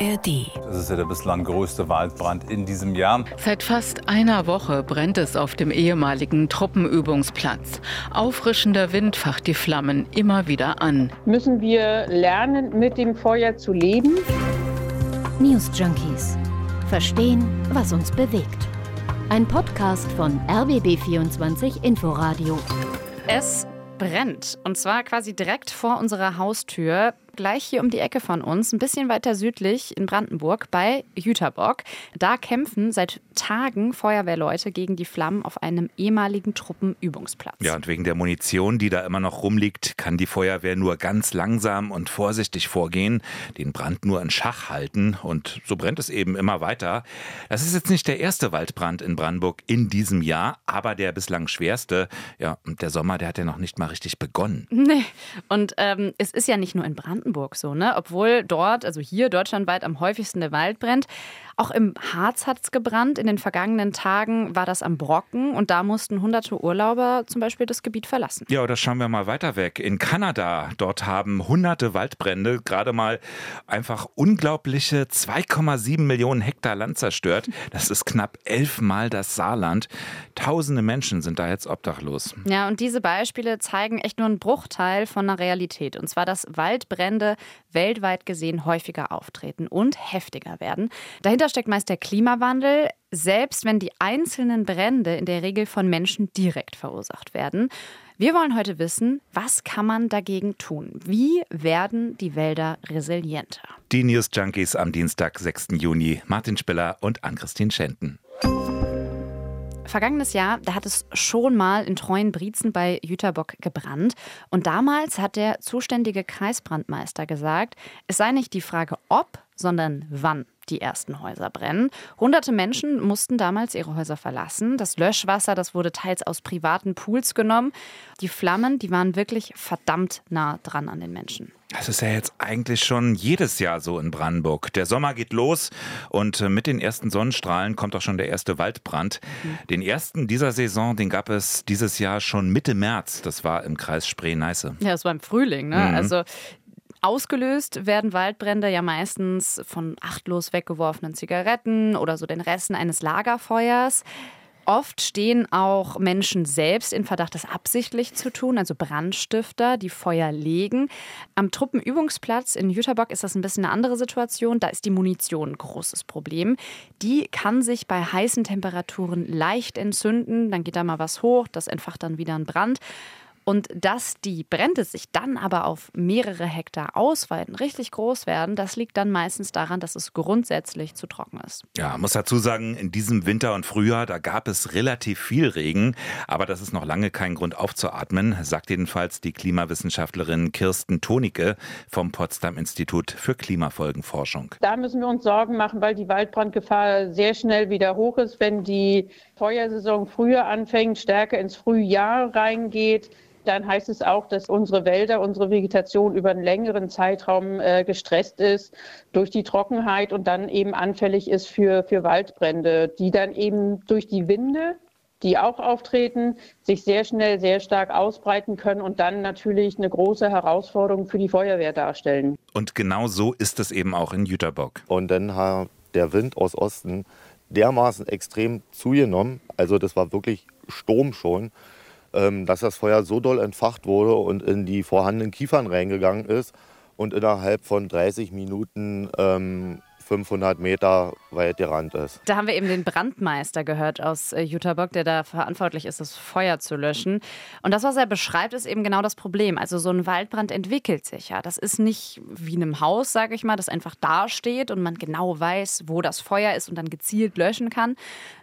ARD. Das ist ja der bislang größte Waldbrand in diesem Jahr. Seit fast einer Woche brennt es auf dem ehemaligen Truppenübungsplatz. Auffrischender Wind facht die Flammen immer wieder an. Müssen wir lernen, mit dem Feuer zu leben? News Junkies. Verstehen, was uns bewegt. Ein Podcast von RBB24 Inforadio. Es brennt. Und zwar quasi direkt vor unserer Haustür gleich hier um die Ecke von uns, ein bisschen weiter südlich in Brandenburg bei Jüterbock. Da kämpfen seit Tagen Feuerwehrleute gegen die Flammen auf einem ehemaligen Truppenübungsplatz. Ja, und wegen der Munition, die da immer noch rumliegt, kann die Feuerwehr nur ganz langsam und vorsichtig vorgehen, den Brand nur in Schach halten und so brennt es eben immer weiter. Das ist jetzt nicht der erste Waldbrand in Brandenburg in diesem Jahr, aber der bislang schwerste. Ja, und der Sommer, der hat ja noch nicht mal richtig begonnen. Nee, und ähm, es ist ja nicht nur in Brandenburg Brandenburg so, ne? Obwohl dort, also hier deutschlandweit am häufigsten der Wald brennt. Auch im Harz hat es gebrannt. In den vergangenen Tagen war das am Brocken und da mussten hunderte Urlauber zum Beispiel das Gebiet verlassen. Ja, oder schauen wir mal weiter weg. In Kanada, dort haben hunderte Waldbrände gerade mal einfach unglaubliche 2,7 Millionen Hektar Land zerstört. Das ist knapp elfmal das Saarland. Tausende Menschen sind da jetzt obdachlos. Ja, und diese Beispiele zeigen echt nur einen Bruchteil von einer Realität. Und zwar, dass Waldbrände weltweit gesehen häufiger auftreten und heftiger werden. Dahinter Dahinter steckt meist der Klimawandel, selbst wenn die einzelnen Brände in der Regel von Menschen direkt verursacht werden. Wir wollen heute wissen, was kann man dagegen tun? Wie werden die Wälder resilienter? Die News Junkies am Dienstag, 6. Juni. Martin Spiller und Ann-Christine Schenten. Vergangenes Jahr, da hat es schon mal in Treuenbrietzen bei Jüterbock gebrannt. Und damals hat der zuständige Kreisbrandmeister gesagt, es sei nicht die Frage ob, sondern wann die ersten Häuser brennen. Hunderte Menschen mussten damals ihre Häuser verlassen. Das Löschwasser, das wurde teils aus privaten Pools genommen. Die Flammen, die waren wirklich verdammt nah dran an den Menschen. Das ist ja jetzt eigentlich schon jedes Jahr so in Brandenburg. Der Sommer geht los und äh, mit den ersten Sonnenstrahlen kommt auch schon der erste Waldbrand. Mhm. Den ersten dieser Saison, den gab es dieses Jahr schon Mitte März. Das war im Kreis Spree-Neiße. Ja, das war im Frühling. Ne? Mhm. Also Ausgelöst werden Waldbrände ja meistens von achtlos weggeworfenen Zigaretten oder so den Resten eines Lagerfeuers. Oft stehen auch Menschen selbst in Verdacht, das absichtlich zu tun, also Brandstifter, die Feuer legen. Am Truppenübungsplatz in Jüterbock ist das ein bisschen eine andere Situation. Da ist die Munition ein großes Problem. Die kann sich bei heißen Temperaturen leicht entzünden. Dann geht da mal was hoch, das entfacht dann wieder einen Brand. Und dass die Brände sich dann aber auf mehrere Hektar ausweiten, richtig groß werden, das liegt dann meistens daran, dass es grundsätzlich zu trocken ist. Ja, muss dazu sagen, in diesem Winter und Frühjahr, da gab es relativ viel Regen, aber das ist noch lange kein Grund aufzuatmen, sagt jedenfalls die Klimawissenschaftlerin Kirsten Tonicke vom Potsdam Institut für Klimafolgenforschung. Da müssen wir uns Sorgen machen, weil die Waldbrandgefahr sehr schnell wieder hoch ist, wenn die Feuersaison früher anfängt, stärker ins Frühjahr reingeht dann heißt es auch, dass unsere Wälder, unsere Vegetation über einen längeren Zeitraum äh, gestresst ist durch die Trockenheit und dann eben anfällig ist für, für Waldbrände, die dann eben durch die Winde, die auch auftreten, sich sehr schnell, sehr stark ausbreiten können und dann natürlich eine große Herausforderung für die Feuerwehr darstellen. Und genau so ist es eben auch in Jüterbock. Und dann hat der Wind aus Osten dermaßen extrem zugenommen, also das war wirklich Sturm schon. Ähm, dass das Feuer so doll entfacht wurde und in die vorhandenen Kiefern reingegangen ist und innerhalb von 30 Minuten ähm, 500 Meter weit gerannt ist. Da haben wir eben den Brandmeister gehört aus äh, Jüterbock, der da verantwortlich ist, das Feuer zu löschen. Und das, was er beschreibt, ist eben genau das Problem. Also so ein Waldbrand entwickelt sich ja. Das ist nicht wie in einem Haus, sage ich mal, das einfach dasteht und man genau weiß, wo das Feuer ist und dann gezielt löschen kann,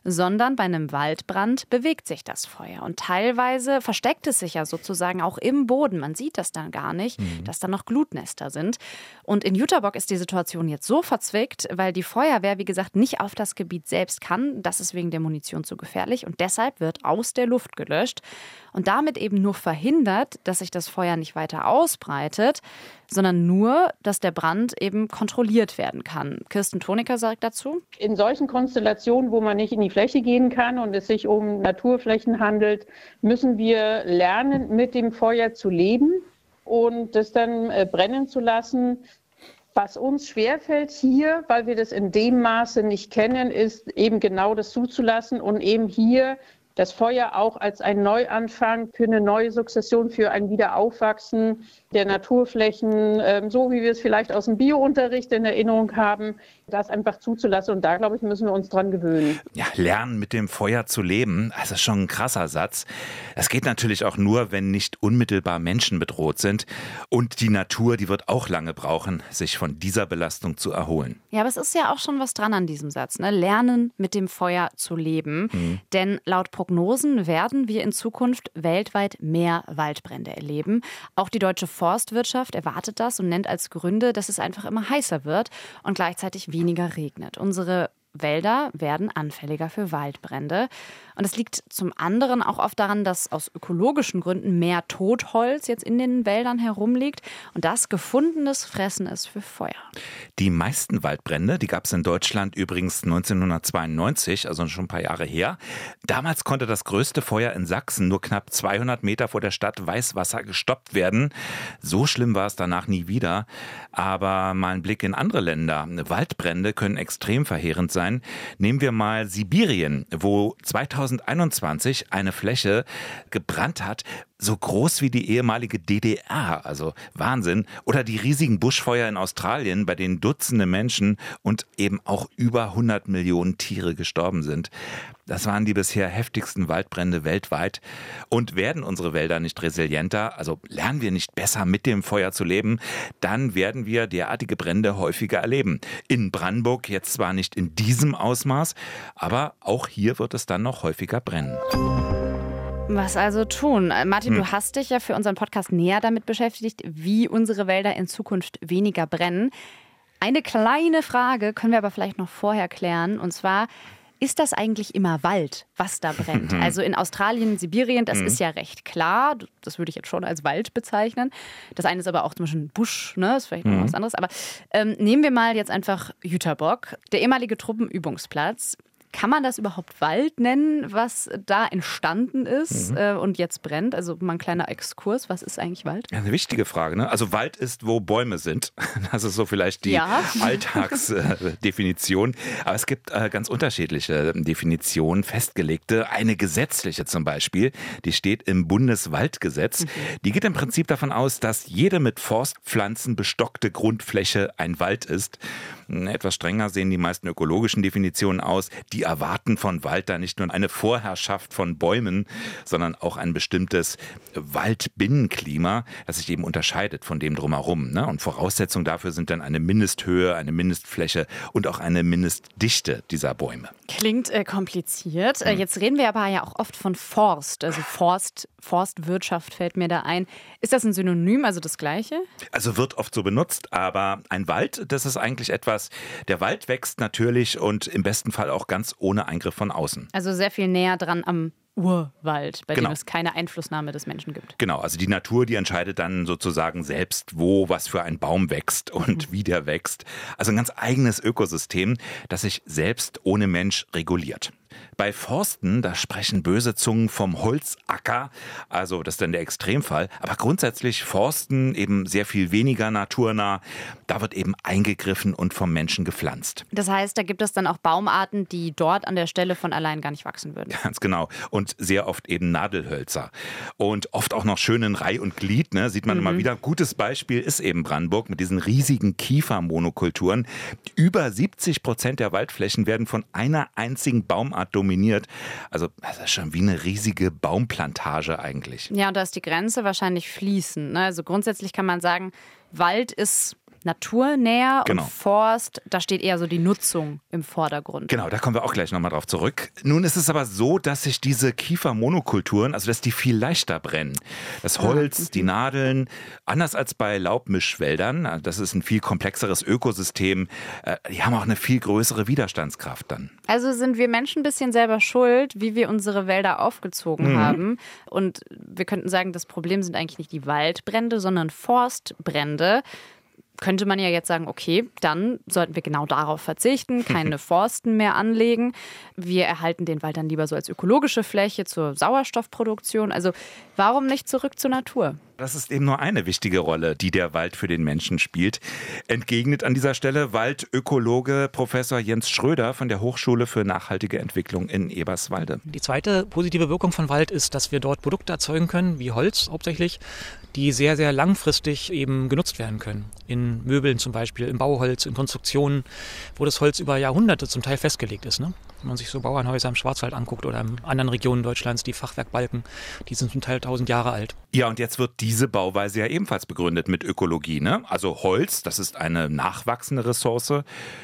sondern bei einem Waldbrand bewegt sich das Feuer. Und teilweise versteckt es sich ja sozusagen auch im Boden. Man sieht das dann gar nicht, mhm. dass da noch Glutnester sind. Und in Jüterbock ist die Situation jetzt so verzwickt, geschickt, weil die Feuerwehr, wie gesagt, nicht auf das Gebiet selbst kann. Das ist wegen der Munition zu gefährlich und deshalb wird aus der Luft gelöscht und damit eben nur verhindert, dass sich das Feuer nicht weiter ausbreitet, sondern nur, dass der Brand eben kontrolliert werden kann. Kirsten Toniker sagt dazu. In solchen Konstellationen, wo man nicht in die Fläche gehen kann und es sich um Naturflächen handelt, müssen wir lernen, mit dem Feuer zu leben und das dann äh, brennen zu lassen, Was uns schwerfällt hier, weil wir das in dem Maße nicht kennen, ist eben genau das zuzulassen und eben hier das Feuer auch als ein Neuanfang für eine neue Sukzession, für ein Wiederaufwachsen der Naturflächen, ähm, so wie wir es vielleicht aus dem Biounterricht in Erinnerung haben, das einfach zuzulassen. Und da, glaube ich, müssen wir uns dran gewöhnen. Ja, lernen mit dem Feuer zu leben, das ist schon ein krasser Satz. Das geht natürlich auch nur, wenn nicht unmittelbar Menschen bedroht sind. Und die Natur, die wird auch lange brauchen, sich von dieser Belastung zu erholen. Ja, aber es ist ja auch schon was dran an diesem Satz. Ne? Lernen mit dem Feuer zu leben. Mhm. Denn laut Prognosen werden wir in Zukunft weltweit mehr Waldbrände erleben. Auch die deutsche Forstwirtschaft erwartet das und nennt als Gründe, dass es einfach immer heißer wird und gleichzeitig weniger regnet. Unsere Wälder werden anfälliger für Waldbrände. Und es liegt zum anderen auch oft daran, dass aus ökologischen Gründen mehr Totholz jetzt in den Wäldern herumliegt. Und das gefundenes Fressen ist für Feuer. Die meisten Waldbrände, die gab es in Deutschland übrigens 1992, also schon ein paar Jahre her. Damals konnte das größte Feuer in Sachsen nur knapp 200 Meter vor der Stadt Weißwasser gestoppt werden. So schlimm war es danach nie wieder. Aber mal ein Blick in andere Länder. Waldbrände können extrem verheerend sein. Nehmen wir mal Sibirien, wo 2000 2021 eine Fläche gebrannt hat, so groß wie die ehemalige DDR, also Wahnsinn. Oder die riesigen Buschfeuer in Australien, bei denen Dutzende Menschen und eben auch über 100 Millionen Tiere gestorben sind. Das waren die bisher heftigsten Waldbrände weltweit. Und werden unsere Wälder nicht resilienter, also lernen wir nicht besser mit dem Feuer zu leben, dann werden wir derartige Brände häufiger erleben. In Brandenburg jetzt zwar nicht in diesem Ausmaß, aber auch hier wird es dann noch häufiger brennen. Was also tun? Äh, Martin, hm. du hast dich ja für unseren Podcast näher damit beschäftigt, wie unsere Wälder in Zukunft weniger brennen. Eine kleine Frage können wir aber vielleicht noch vorher klären. Und zwar, ist das eigentlich immer Wald, was da brennt? Also in Australien, Sibirien, das mhm. ist ja recht klar. Das würde ich jetzt schon als Wald bezeichnen. Das eine ist aber auch zum Beispiel ein Busch, ne? Das ist vielleicht noch mhm. was anderes. Aber ähm, nehmen wir mal jetzt einfach Jüterbock, der ehemalige Truppenübungsplatz. Kann man das überhaupt Wald nennen, was da entstanden ist mhm. äh, und jetzt brennt? Also mal ein kleiner Exkurs. Was ist eigentlich Wald? Ja, eine wichtige Frage. Ne? Also Wald ist, wo Bäume sind. Das ist so vielleicht die ja. Alltagsdefinition. Aber es gibt äh, ganz unterschiedliche Definitionen, festgelegte. Eine gesetzliche zum Beispiel, die steht im Bundeswaldgesetz. Mhm. Die geht im Prinzip davon aus, dass jede mit Forstpflanzen bestockte Grundfläche ein Wald ist. Etwas strenger sehen die meisten ökologischen Definitionen aus. Die erwarten von Wald da nicht nur eine Vorherrschaft von Bäumen, sondern auch ein bestimmtes Waldbinnenklima, das sich eben unterscheidet von dem drumherum. Ne? Und Voraussetzung dafür sind dann eine Mindesthöhe, eine Mindestfläche und auch eine Mindestdichte dieser Bäume. Klingt äh, kompliziert. Äh, jetzt reden wir aber ja auch oft von Forst, also Forst, Forstwirtschaft fällt mir da ein. Ist das ein Synonym, also das gleiche? Also wird oft so benutzt, aber ein Wald, das ist eigentlich etwas, der Wald wächst natürlich und im besten Fall auch ganz ohne Eingriff von außen. Also sehr viel näher dran am Urwald, bei genau. dem es keine Einflussnahme des Menschen gibt. Genau, also die Natur, die entscheidet dann sozusagen selbst, wo was für ein Baum wächst und mhm. wie der wächst. Also ein ganz eigenes Ökosystem, das sich selbst ohne Mensch reguliert. Bei Forsten, da sprechen böse Zungen vom Holzacker, also das ist dann der Extremfall. Aber grundsätzlich Forsten eben sehr viel weniger naturnah. Da wird eben eingegriffen und vom Menschen gepflanzt. Das heißt, da gibt es dann auch Baumarten, die dort an der Stelle von allein gar nicht wachsen würden. Ganz genau. Und sehr oft eben Nadelhölzer. Und oft auch noch schön in Reih und Glied, ne? sieht man mhm. immer wieder. Gutes Beispiel ist eben Brandenburg mit diesen riesigen Kiefermonokulturen. Über 70 Prozent der Waldflächen werden von einer einzigen Baumart dominiert. Also das ist schon wie eine riesige Baumplantage eigentlich. Ja, und da ist die Grenze wahrscheinlich fließend. Ne? Also grundsätzlich kann man sagen, Wald ist naturnäher genau. und Forst, da steht eher so die Nutzung im Vordergrund. Genau, da kommen wir auch gleich nochmal drauf zurück. Nun ist es aber so, dass sich diese Kiefermonokulturen, also dass die viel leichter brennen. Das Holz, die Nadeln, anders als bei Laubmischwäldern, das ist ein viel komplexeres Ökosystem, äh, die haben auch eine viel größere Widerstandskraft dann. Also sind wir Menschen ein bisschen selber schuld, wie wir unsere Wälder aufgezogen mhm. haben. Und wir könnten sagen, das Problem sind eigentlich nicht die Waldbrände, sondern Forstbrände könnte man ja jetzt sagen, okay, dann sollten wir genau darauf verzichten, keine Forsten mehr anlegen. Wir erhalten den Wald dann lieber so als ökologische Fläche zur Sauerstoffproduktion. Also warum nicht zurück zur Natur? Das ist eben nur eine wichtige Rolle, die der Wald für den Menschen spielt. Entgegnet an dieser Stelle Waldökologe Professor Jens Schröder von der Hochschule für nachhaltige Entwicklung in Eberswalde. Die zweite positive Wirkung von Wald ist, dass wir dort Produkte erzeugen können, wie Holz hauptsächlich, die sehr, sehr langfristig eben genutzt werden können. In Möbeln zum Beispiel, im Bauholz, in Konstruktionen, wo das Holz über Jahrhunderte zum Teil festgelegt ist. Ne? Wenn man sich so Bauernhäuser im Schwarzwald anguckt oder in anderen Regionen Deutschlands, die Fachwerkbalken, die sind zum Teil tausend Jahre alt. Ja, und jetzt wird diese Bauweise ja ebenfalls begründet mit Ökologie. Ne? Also Holz, das ist eine nachwachsende Ressource,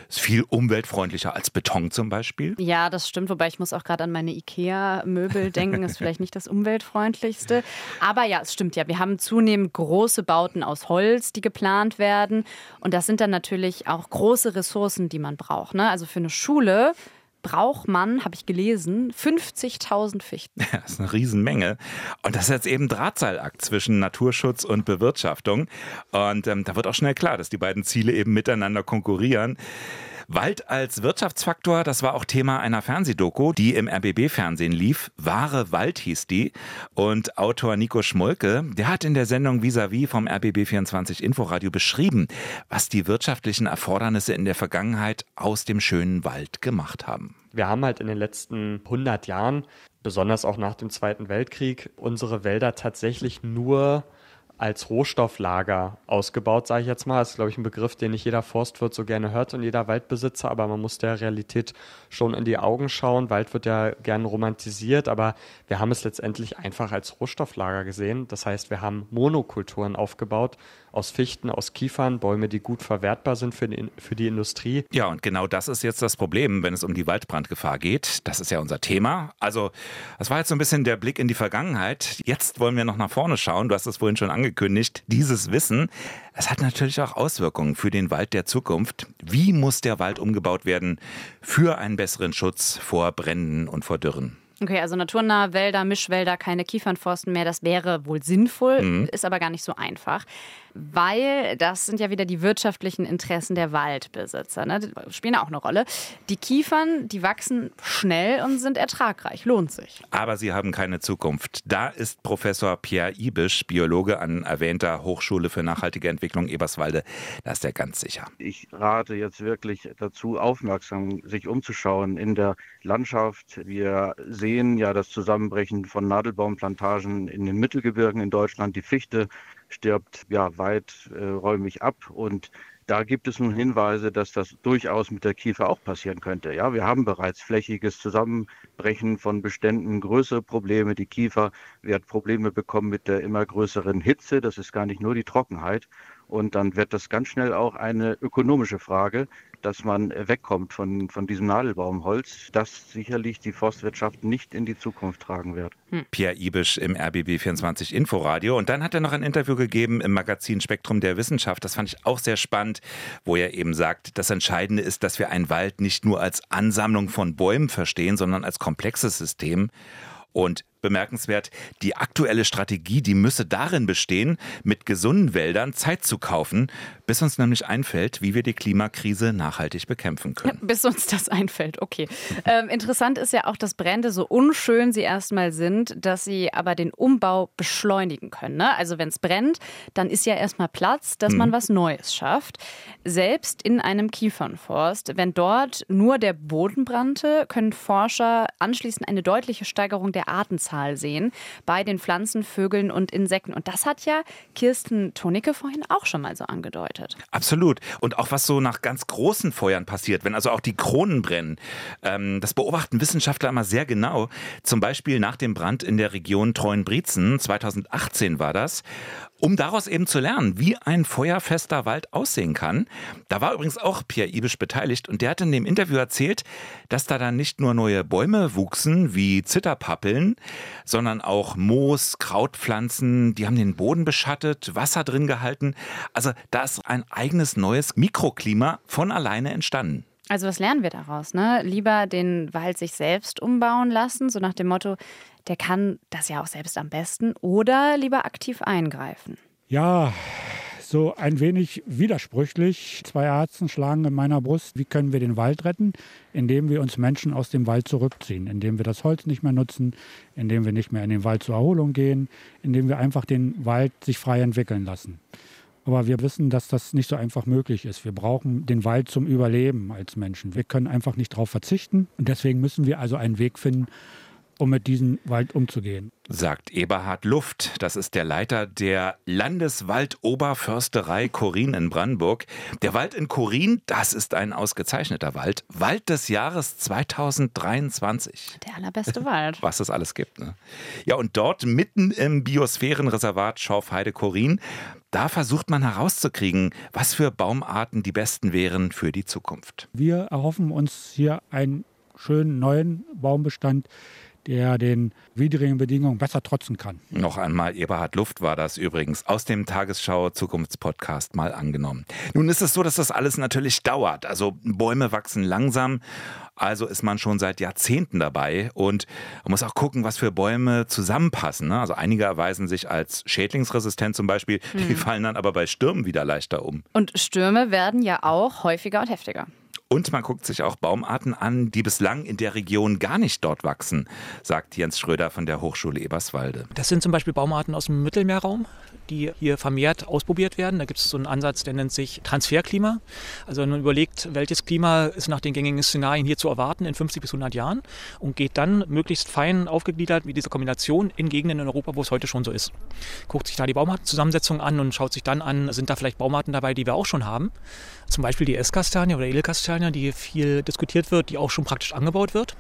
ist viel umweltfreundlicher als Beton zum Beispiel. Ja, das stimmt, wobei ich muss auch gerade an meine IKEA-Möbel denken, ist vielleicht nicht das umweltfreundlichste. Aber ja, es stimmt ja, wir haben zunehmend große Bauten aus Holz, die geplant werden. Und das sind dann natürlich auch große Ressourcen, die man braucht. Ne? Also für eine Schule braucht man, habe ich gelesen, 50.000 Fichten. Ja, das ist eine Riesenmenge. Und das ist jetzt eben Drahtseilakt zwischen Naturschutz und Bewirtschaftung. Und ähm, da wird auch schnell klar, dass die beiden Ziele eben miteinander konkurrieren. Wald als Wirtschaftsfaktor, das war auch Thema einer Fernsehdoku, die im RBB-Fernsehen lief. Wahre Wald hieß die. Und Autor Nico Schmolke, der hat in der Sendung Vis-a-vis vom RBB24 Inforadio beschrieben, was die wirtschaftlichen Erfordernisse in der Vergangenheit aus dem schönen Wald gemacht haben. Wir haben halt in den letzten 100 Jahren, besonders auch nach dem Zweiten Weltkrieg, unsere Wälder tatsächlich nur als Rohstofflager ausgebaut, sage ich jetzt mal. Das ist, glaube ich, ein Begriff, den nicht jeder Forstwirt so gerne hört und jeder Waldbesitzer, aber man muss der Realität schon in die Augen schauen. Wald wird ja gern romantisiert, aber wir haben es letztendlich einfach als Rohstofflager gesehen. Das heißt, wir haben Monokulturen aufgebaut, aus Fichten, aus Kiefern, Bäume, die gut verwertbar sind für die, für die Industrie. Ja, und genau das ist jetzt das Problem, wenn es um die Waldbrandgefahr geht. Das ist ja unser Thema. Also, das war jetzt so ein bisschen der Blick in die Vergangenheit. Jetzt wollen wir noch nach vorne schauen. Du hast es vorhin schon angekündigt. Dieses Wissen, es hat natürlich auch Auswirkungen für den Wald der Zukunft. Wie muss der Wald umgebaut werden für einen besseren Schutz vor Bränden und vor Dürren? Okay, also naturnahe Wälder, Mischwälder, keine Kiefernforsten mehr, das wäre wohl sinnvoll, mhm. ist aber gar nicht so einfach weil das sind ja wieder die wirtschaftlichen Interessen der Waldbesitzer. Ne? Die spielen auch eine Rolle. Die Kiefern, die wachsen schnell und sind ertragreich. Lohnt sich. Aber sie haben keine Zukunft. Da ist Professor Pierre Ibisch, Biologe an erwähnter Hochschule für nachhaltige Entwicklung Eberswalde. Da ist er ganz sicher. Ich rate jetzt wirklich dazu, aufmerksam sich umzuschauen in der Landschaft. Wir sehen ja das Zusammenbrechen von Nadelbaumplantagen in den Mittelgebirgen in Deutschland. Die Fichte stirbt ja weiträumig ab und da gibt es nun Hinweise, dass das durchaus mit der Kiefer auch passieren könnte. Ja, wir haben bereits flächiges Zusammenbrechen von Beständen, größere Probleme. Die Kiefer wird Probleme bekommen mit der immer größeren Hitze. Das ist gar nicht nur die Trockenheit. Und dann wird das ganz schnell auch eine ökonomische Frage, dass man wegkommt von, von diesem Nadelbaumholz, das sicherlich die Forstwirtschaft nicht in die Zukunft tragen wird. Hm. Pierre Ibisch im RBB24 Inforadio. Und dann hat er noch ein Interview gegeben im Magazin Spektrum der Wissenschaft. Das fand ich auch sehr spannend, wo er eben sagt, das Entscheidende ist, dass wir einen Wald nicht nur als Ansammlung von Bäumen verstehen, sondern als komplexes System. Und bemerkenswert, die aktuelle Strategie, die müsse darin bestehen, mit gesunden Wäldern Zeit zu kaufen, bis uns nämlich einfällt, wie wir die Klimakrise nachhaltig bekämpfen können. Ja, bis uns das einfällt, okay. Ähm, interessant ist ja auch, dass Brände so unschön sie erstmal sind, dass sie aber den Umbau beschleunigen können. Ne? Also wenn es brennt, dann ist ja erstmal Platz, dass hm. man was Neues schafft. Selbst in einem Kiefernforst, wenn dort nur der Boden brannte, können Forscher anschließend eine deutliche Steigerung der Artenzahl Anzahl sehen bei den Pflanzen, Vögeln und Insekten. Und das hat ja Kirsten Tonicke vorhin auch schon mal so angedeutet. Absolut. Und auch was so nach ganz großen Feuern passiert, wenn also auch die Kronen brennen. Ähm, das beobachten Wissenschaftler immer sehr genau. Zum Beispiel nach dem Brand in der Region Treuenbrietzen, 2018 war das um daraus eben zu lernen, wie ein feuerfester Wald aussehen kann. Da war übrigens auch Pierre Ibisch beteiligt und der hat in dem Interview erzählt, dass da dann nicht nur neue Bäume wuchsen, wie Zitterpappeln, sondern auch Moos, Krautpflanzen, die haben den Boden beschattet, Wasser drin gehalten. Also da ist ein eigenes neues Mikroklima von alleine entstanden. Also was lernen wir daraus? Ne? Lieber den Wald sich selbst umbauen lassen, so nach dem Motto, der kann das ja auch selbst am besten oder lieber aktiv eingreifen? Ja, so ein wenig widersprüchlich. Zwei Herzen schlagen in meiner Brust. Wie können wir den Wald retten? Indem wir uns Menschen aus dem Wald zurückziehen, indem wir das Holz nicht mehr nutzen, indem wir nicht mehr in den Wald zur Erholung gehen, indem wir einfach den Wald sich frei entwickeln lassen. Aber wir wissen, dass das nicht so einfach möglich ist. Wir brauchen den Wald zum Überleben als Menschen. Wir können einfach nicht darauf verzichten. Und deswegen müssen wir also einen Weg finden, um mit diesem Wald umzugehen. Sagt Eberhard Luft. Das ist der Leiter der Landeswaldoberförsterei Korin in Brandenburg. Der Wald in Korin, das ist ein ausgezeichneter Wald. Wald des Jahres 2023. Der allerbeste Wald. Was es alles gibt. Ne? Ja, und dort mitten im Biosphärenreservat Schorfheide-Korin, da versucht man herauszukriegen, was für Baumarten die besten wären für die Zukunft. Wir erhoffen uns hier einen schönen neuen Baumbestand, der den widrigen Bedingungen besser trotzen kann. Noch einmal, Eberhard Luft war das übrigens aus dem Tagesschau Zukunftspodcast mal angenommen. Nun ist es so, dass das alles natürlich dauert. Also Bäume wachsen langsam. Also ist man schon seit Jahrzehnten dabei und man muss auch gucken, was für Bäume zusammenpassen. Ne? Also einige erweisen sich als schädlingsresistent zum Beispiel, die hm. fallen dann aber bei Stürmen wieder leichter um. Und Stürme werden ja auch häufiger und heftiger. Und man guckt sich auch Baumarten an, die bislang in der Region gar nicht dort wachsen, sagt Jens Schröder von der Hochschule Eberswalde. Das sind zum Beispiel Baumarten aus dem Mittelmeerraum, die hier vermehrt ausprobiert werden. Da gibt es so einen Ansatz, der nennt sich Transferklima. Also man überlegt, welches Klima ist nach den gängigen Szenarien hier zu erwarten in 50 bis 100 Jahren und geht dann möglichst fein aufgegliedert mit dieser Kombination in Gegenden in Europa, wo es heute schon so ist. Guckt sich da die Baumartenzusammensetzung an und schaut sich dann an, sind da vielleicht Baumarten dabei, die wir auch schon haben. Zum Beispiel die Esskastanie oder Edelkastanie, die viel diskutiert wird, die auch schon praktisch angebaut wird.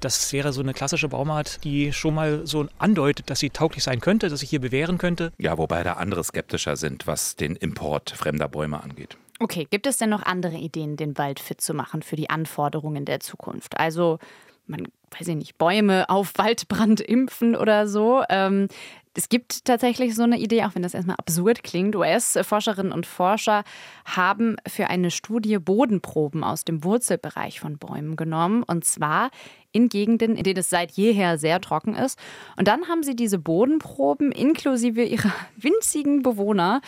Das wäre so eine klassische Baumart, die schon mal so andeutet, dass sie tauglich sein könnte, dass sich hier bewähren könnte. Ja, wobei da andere skeptischer sind, was den Import fremder Bäume angeht. Okay, gibt es denn noch andere Ideen, den Wald fit zu machen für die Anforderungen der Zukunft? Also, man weiß ich nicht, Bäume auf Waldbrand impfen oder so. Ähm, es gibt tatsächlich so eine Idee, auch wenn das erstmal absurd klingt. US-Forscherinnen und Forscher haben für eine Studie Bodenproben aus dem Wurzelbereich von Bäumen genommen. Und zwar in Gegenden, in denen es seit jeher sehr trocken ist. Und dann haben sie diese Bodenproben inklusive ihrer winzigen Bewohner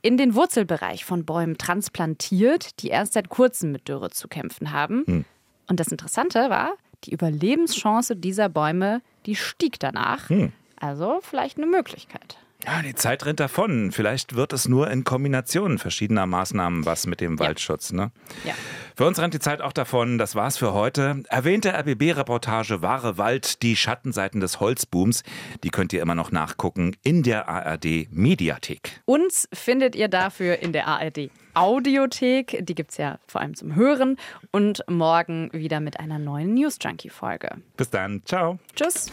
in den Wurzelbereich von Bäumen transplantiert, die erst seit kurzem mit Dürre zu kämpfen haben. Hm. Und das Interessante war, die Überlebenschance dieser Bäume, die stieg danach. Hm. Also vielleicht eine Möglichkeit. Ja, die Zeit rennt davon. Vielleicht wird es nur in Kombination verschiedener Maßnahmen was mit dem ja. Waldschutz. Ne? Ja. Für uns rennt die Zeit auch davon. Das war's für heute. Erwähnte RBB-Reportage Wahre Wald, die Schattenseiten des Holzbooms, die könnt ihr immer noch nachgucken in der ARD Mediathek. Uns findet ihr dafür in der ARD Audiothek. Die gibt's ja vor allem zum Hören. Und morgen wieder mit einer neuen News Junkie-Folge. Bis dann. Ciao. Tschüss.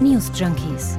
News Junkies.